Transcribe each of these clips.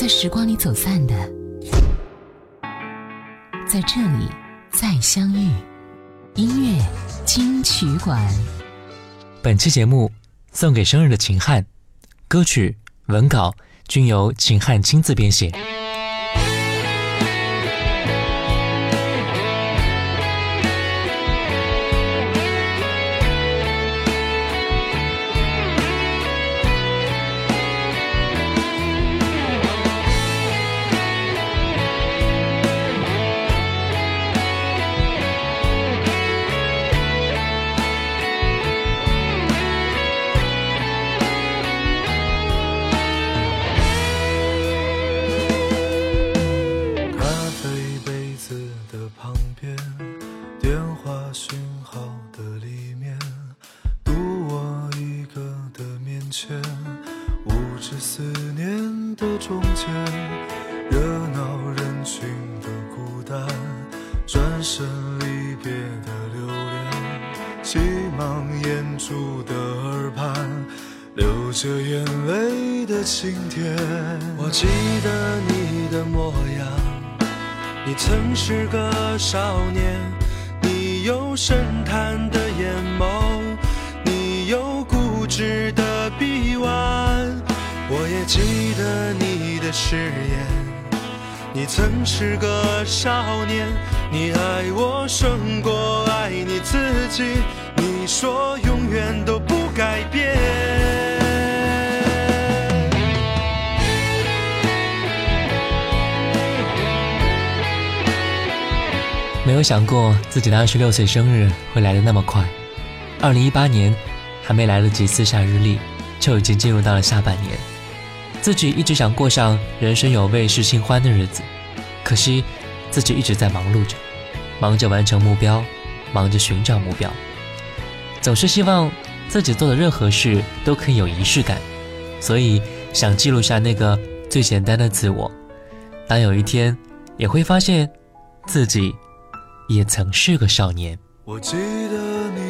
在时光里走散的，在这里再相遇。音乐金曲馆，本期节目送给生日的秦汉，歌曲文稿均由秦汉亲自编写。是思念的终结热闹人群的孤单转身离别的留恋急忙掩住的耳畔流着眼泪的晴天。我记得你的模样你曾是个少年你有深潭的记得你的誓言，你曾是个少年，你爱我胜过爱你自己。你说永远都不改变。没有想过自己的二十六岁生日会来的那么快，二零一八年还没来得及撕下日历，就已经进入到了下半年。自己一直想过上人生有味是新欢的日子，可惜自己一直在忙碌着，忙着完成目标，忙着寻找目标，总是希望自己做的任何事都可以有仪式感，所以想记录下那个最简单的自我。当有一天也会发现自己。也曾是个少年。我记得你，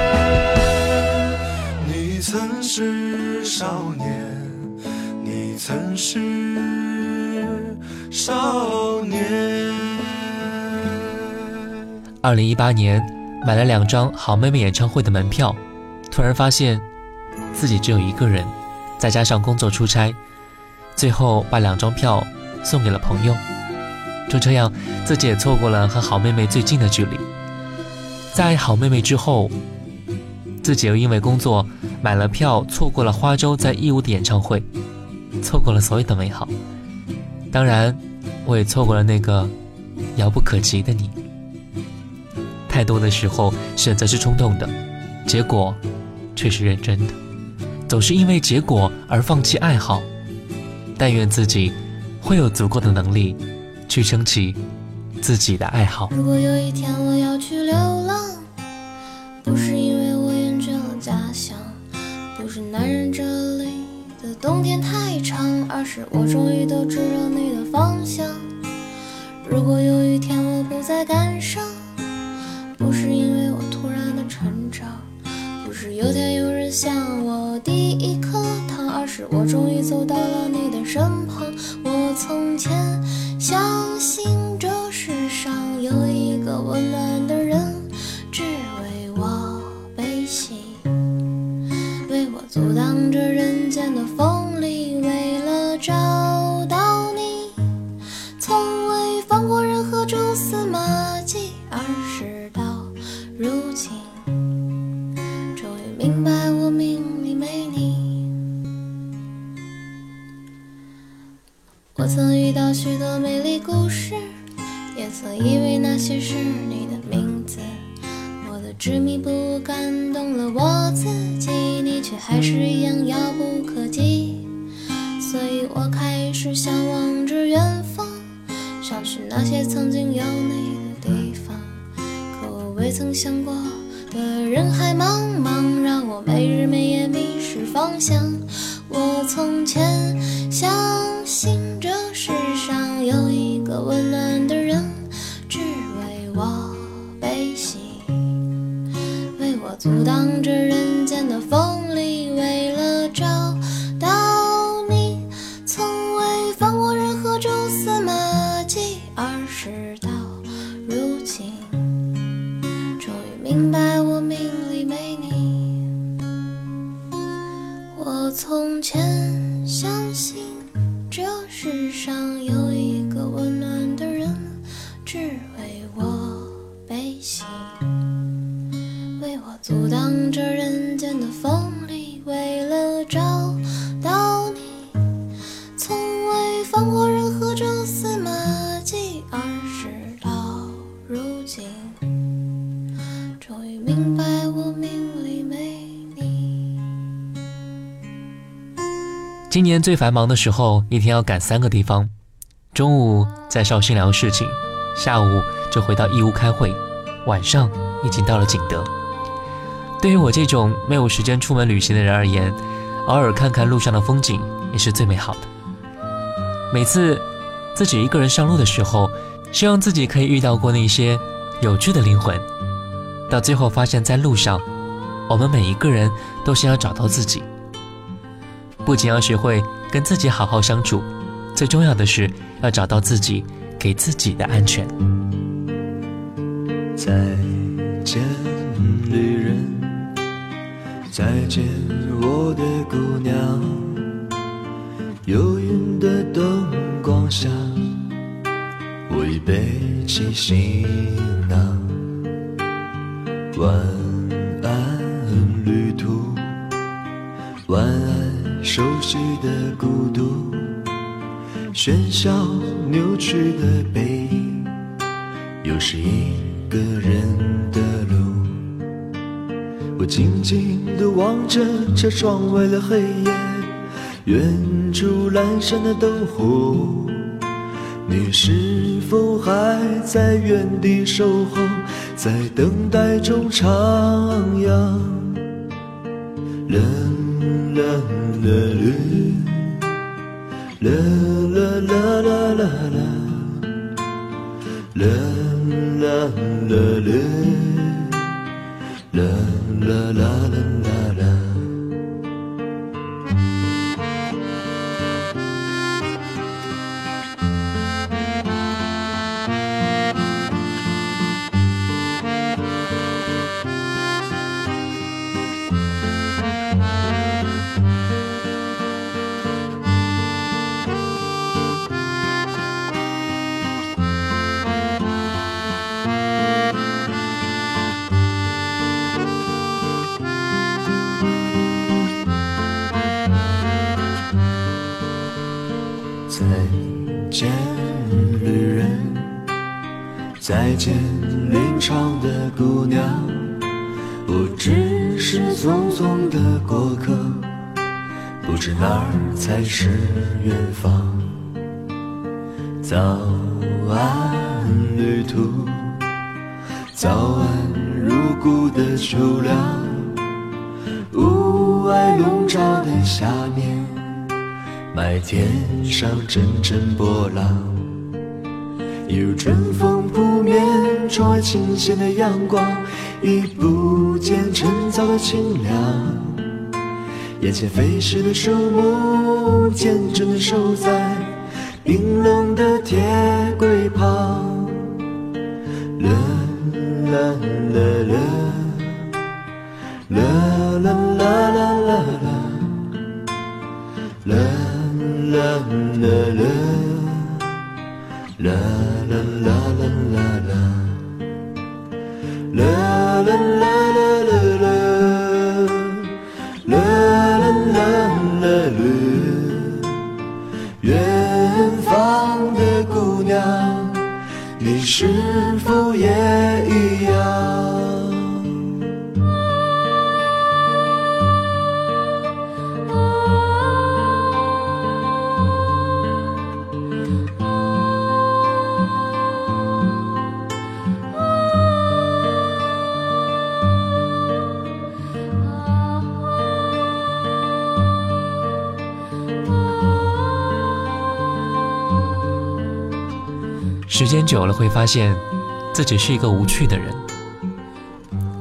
曾是少年，你曾是少年。二零一八年买了两张好妹妹演唱会的门票，突然发现自己只有一个人，再加上工作出差，最后把两张票送给了朋友。就这样，自己也错过了和好妹妹最近的距离。在好妹妹之后，自己又因为工作买了票，错过了花粥在义乌的演唱会，错过了所有的美好。当然，我也错过了那个遥不可及的你。太多的时候，选择是冲动的，结果却是认真的。总是因为结果而放弃爱好。但愿自己会有足够的能力。去撑起自己的爱好。如果有一天我要去流浪，不是人这里的冬天太长，而是我终于都知道你的方向。如果有一天我不再感伤，不是因为我突然的成长，不是有天有人向我递一颗糖，而是我终于走到了你的身旁。我从前。相信这人间的风里，为了找到你，从未放过任何蛛丝马迹，而事到如今，终于明白我命里没你。我曾遇到许多美丽故事，也曾以为那些是你的名字。我的执迷不悟感动了我自己，却还是一样遥不可及。所以我开始向往着远方。想去那些曾经有你的地方，可我未曾想过的人海茫茫，让我没日没夜迷失方向。我从前相信这世上有一个温暖的人，只为我悲喜，为我阻挡着人风里，为了找到你，从未放过任何蛛丝马迹。而事到如今，终于明白我命里没你。今年最繁忙的时候，一天要赶三个地方。中午在绍兴聊事情，下午就回到义乌开会，晚上已经到了景德。对于我这种没有时间出门旅行的人而言，偶尔看看路上的风景也是最美好的。每次自己一个人上路的时候，希望自己可以遇到过那些有趣的灵魂。到最后发现，在路上，我们每一个人都是要找到自己。不仅要学会跟自己好好相处，最重要的是要找到自己给自己的安全。再见，旅人，再见，我的姑娘。幽云的灯光下，我已背起行囊。晚安，旅途。晚安，熟悉的孤独。喧嚣扭曲的背影，又是一静静地望着这窗外的黑夜，远处阑珊的灯火。你是否还在原地守候，在等待中徜徉？啦啦啦啦，啦啦啦啦啦啦，啦啦啦啦，啦啦啦啦啦。再见，林场的姑娘。我只是匆匆的过客，不知哪儿才是远方。早安，旅途，早安，入骨的秋凉。雾霭笼罩的下面。麦田上阵阵波浪，有春风扑面，窗外倾泻的阳光，已不见晨早的清凉。眼前飞逝的树木，坚贞的守在冰冷的铁轨旁。啦啦啦啦，啦啦啦啦啦啦。啦啦啦啦，啦啦啦啦啦啦，啦啦啦啦啦啦，啦啦啦啦啦。远方的姑娘，你是否也一样？时间久了会发现，自己是一个无趣的人。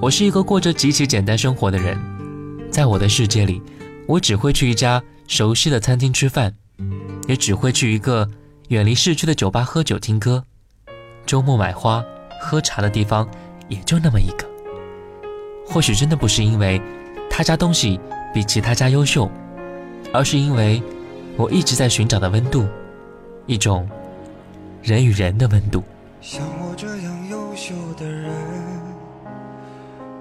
我是一个过着极其简单生活的人，在我的世界里，我只会去一家熟悉的餐厅吃饭，也只会去一个远离市区的酒吧喝酒听歌。周末买花、喝茶的地方也就那么一个。或许真的不是因为他家东西比其他家优秀，而是因为我一直在寻找的温度，一种人与人的温度。像我这样优秀的人，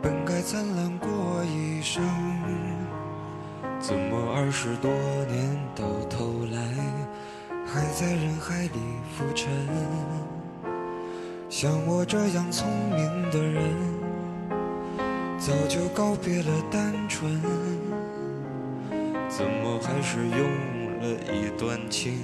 本该灿烂过一生，怎么二十多年到头来，还在人海里浮沉？像我这样聪明的人，早就告别了单纯，怎么还是用了一段情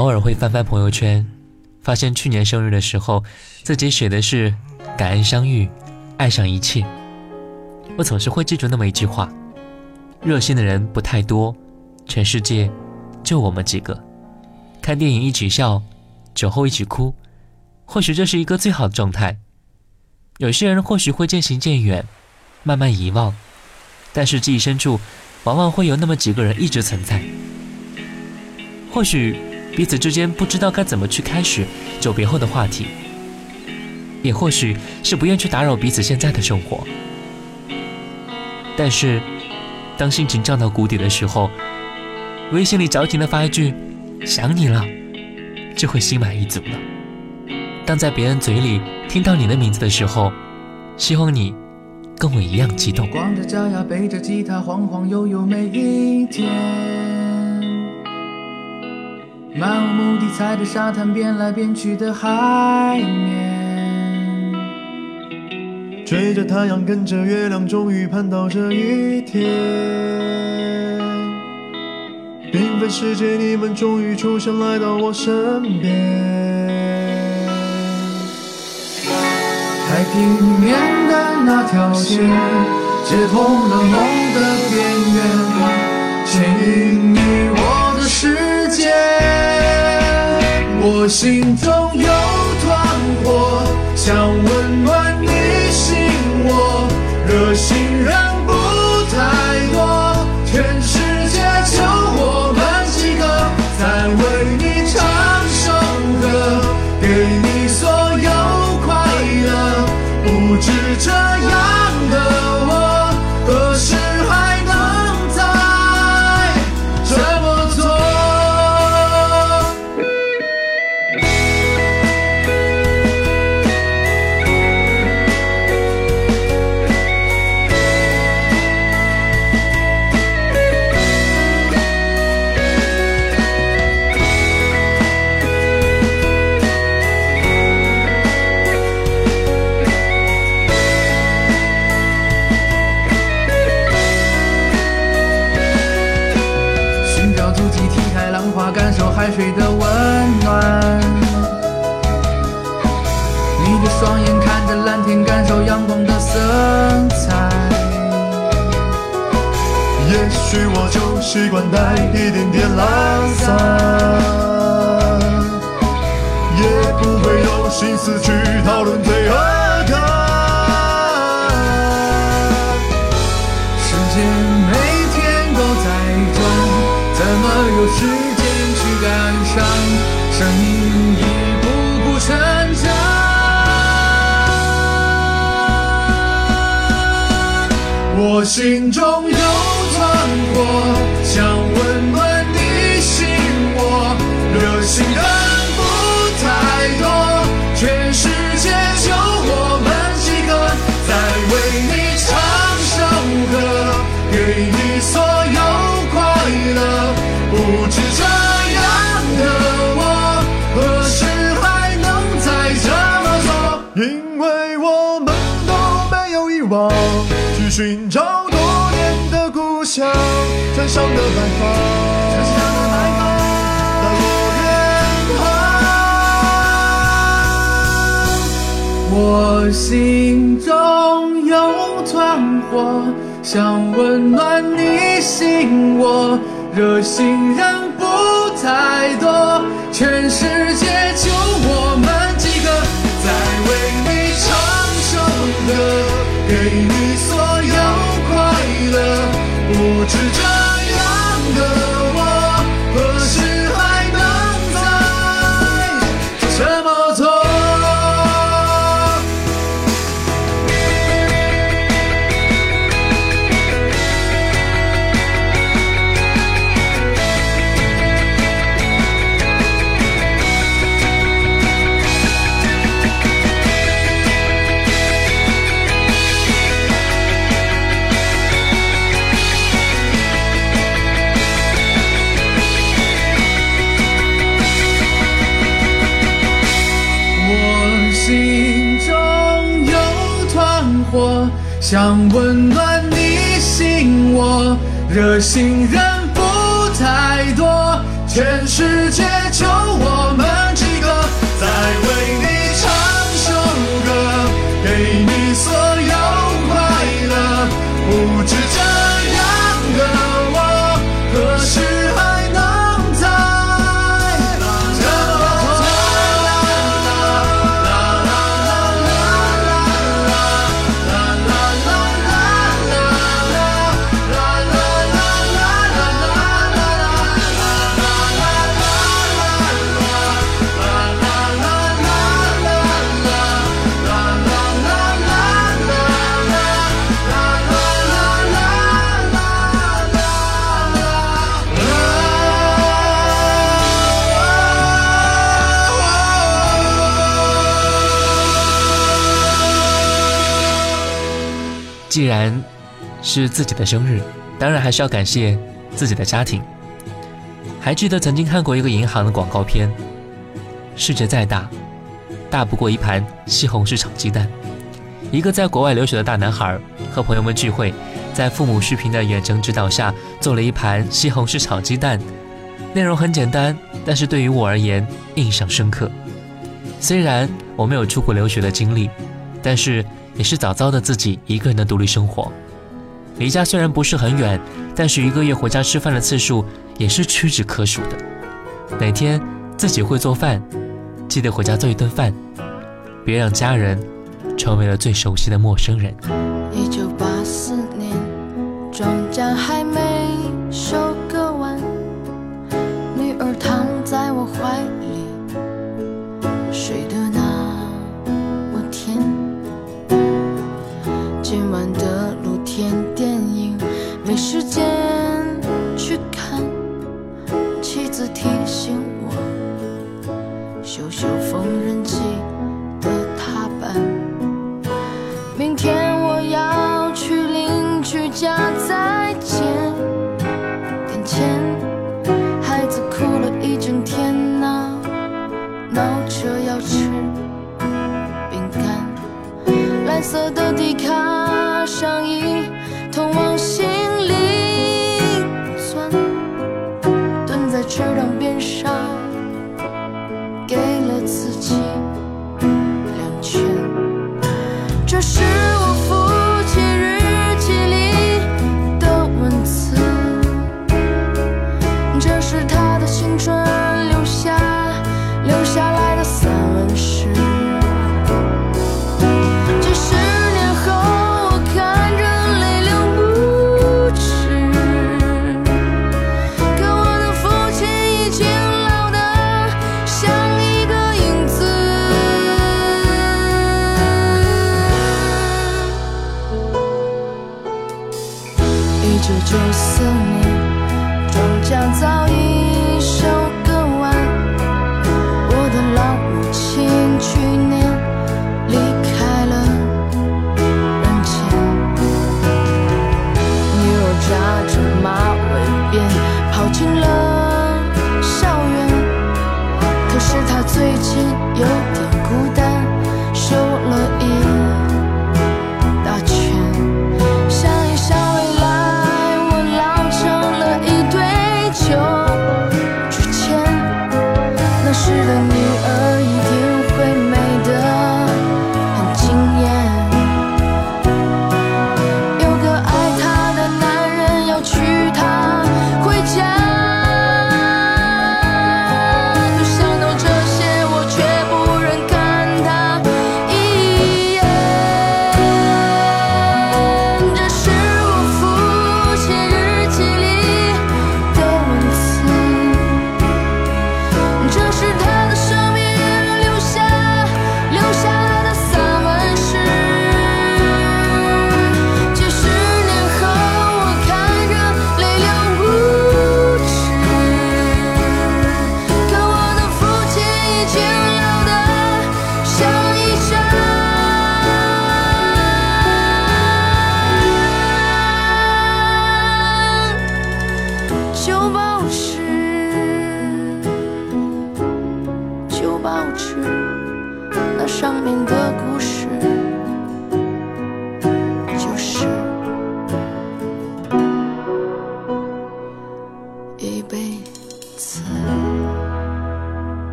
偶尔会翻翻朋友圈，发现去年生日的时候，自己写的是“感恩相遇，爱上一切”。我总是会记住那么一句话：热心的人不太多，全世界就我们几个。看电影一起笑，酒后一起哭，或许这是一个最好的状态。有些人或许会渐行渐远，慢慢遗忘，但是记忆深处，往往会有那么几个人一直存在。或许彼此之间不知道该怎么去开始久别后的话题，也或许是不愿去打扰彼此现在的生活。但是，当心情降到谷底的时候，微信里矫情的发一句“想你了”，就会心满意足了。当在别人嘴里听到你的名字的时候，希望你跟我一样激动。光着脚丫背着吉他晃晃悠悠每一天，漫无目的踩着沙滩边来变去的海面，追着太阳，跟着月亮，终于盼到这一天。缤纷世界，你们终于出现，来到我身边。太平面的那条线，接通了梦的边缘，牵引你我心中有团火，想温暖点点懒散，也不会有心思去讨论罪恶感。时间每天都在转，怎么有时间去感伤？生命一步步成长。我心中寻找多年的故乡，山上的白发，山上的白发，大落远航。我心中有团火，想温暖你心窝。热心人不太多，全世想温暖你心窝。热心人不太多，全世界就我们几个，在为你既然是自己的生日，当然还是要感谢自己的家庭。还记得曾经看过一个银行的广告片，世界再大，大不过一盘西红柿炒鸡蛋。一个在国外留学的大男孩和朋友们聚会，在父母视频的远程指导下做了一盘西红柿炒鸡蛋。内容很简单，但是对于我而言印象深刻。虽然我没有出国留学的经历，但是也是早早的自己一个人的独立生活。离家虽然不是很远，但是一个月回家吃饭的次数也是屈指可数的。哪天自己会做饭，记得回家做一顿饭，别让家人成为了最熟悉的陌生人。一九八四年，庄稼还没收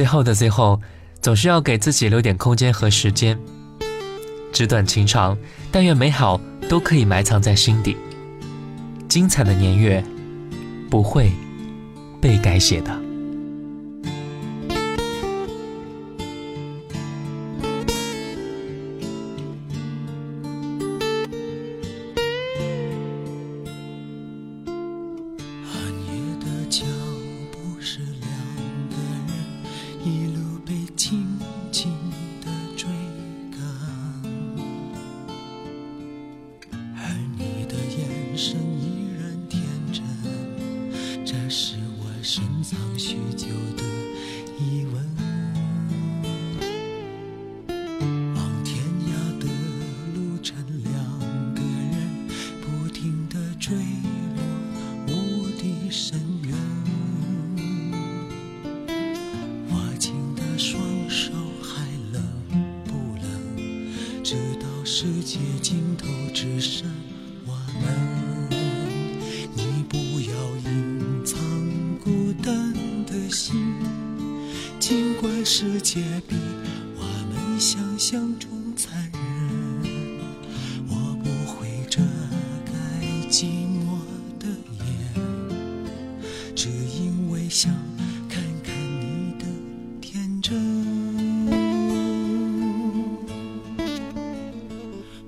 最后的最后总是要给自己留点空间和时间。纸短情长但愿美好都可以埋藏在心底。精彩的年月不会被改写的。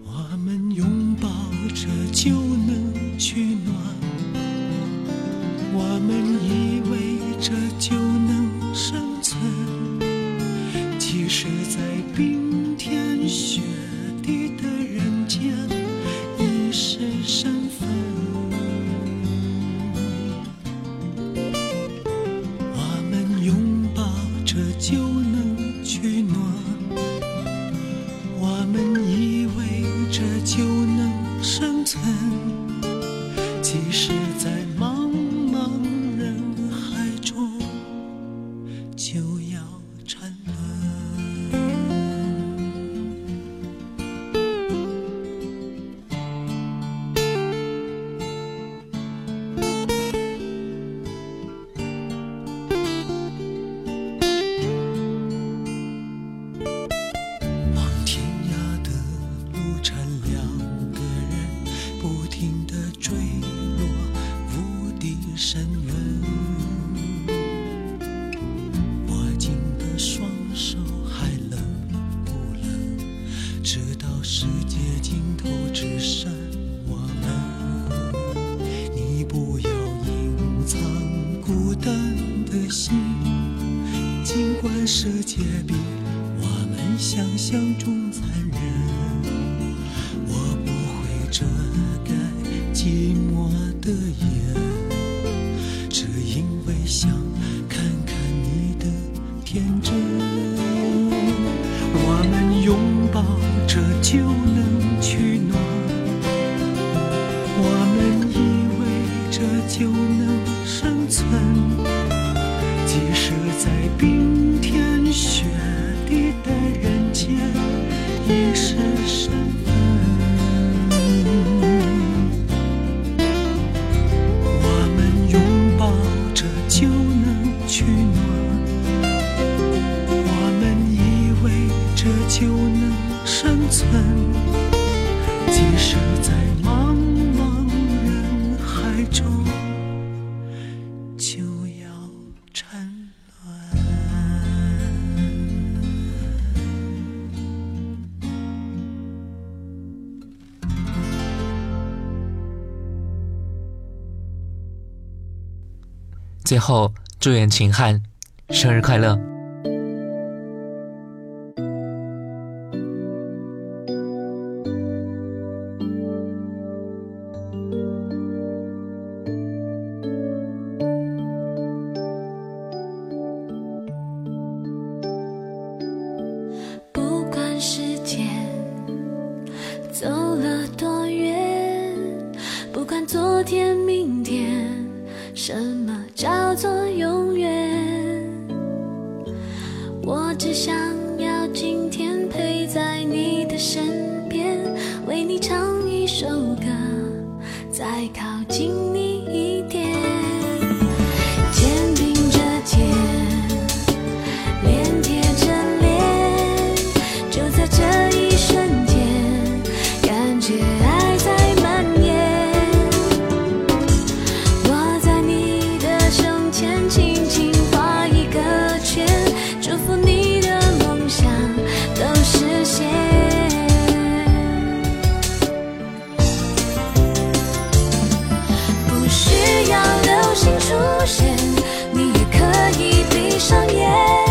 我们拥抱着旧。后祝愿秦汉生日快乐。不管时间走了多远，不管昨天明天什。闭上眼。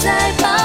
在旁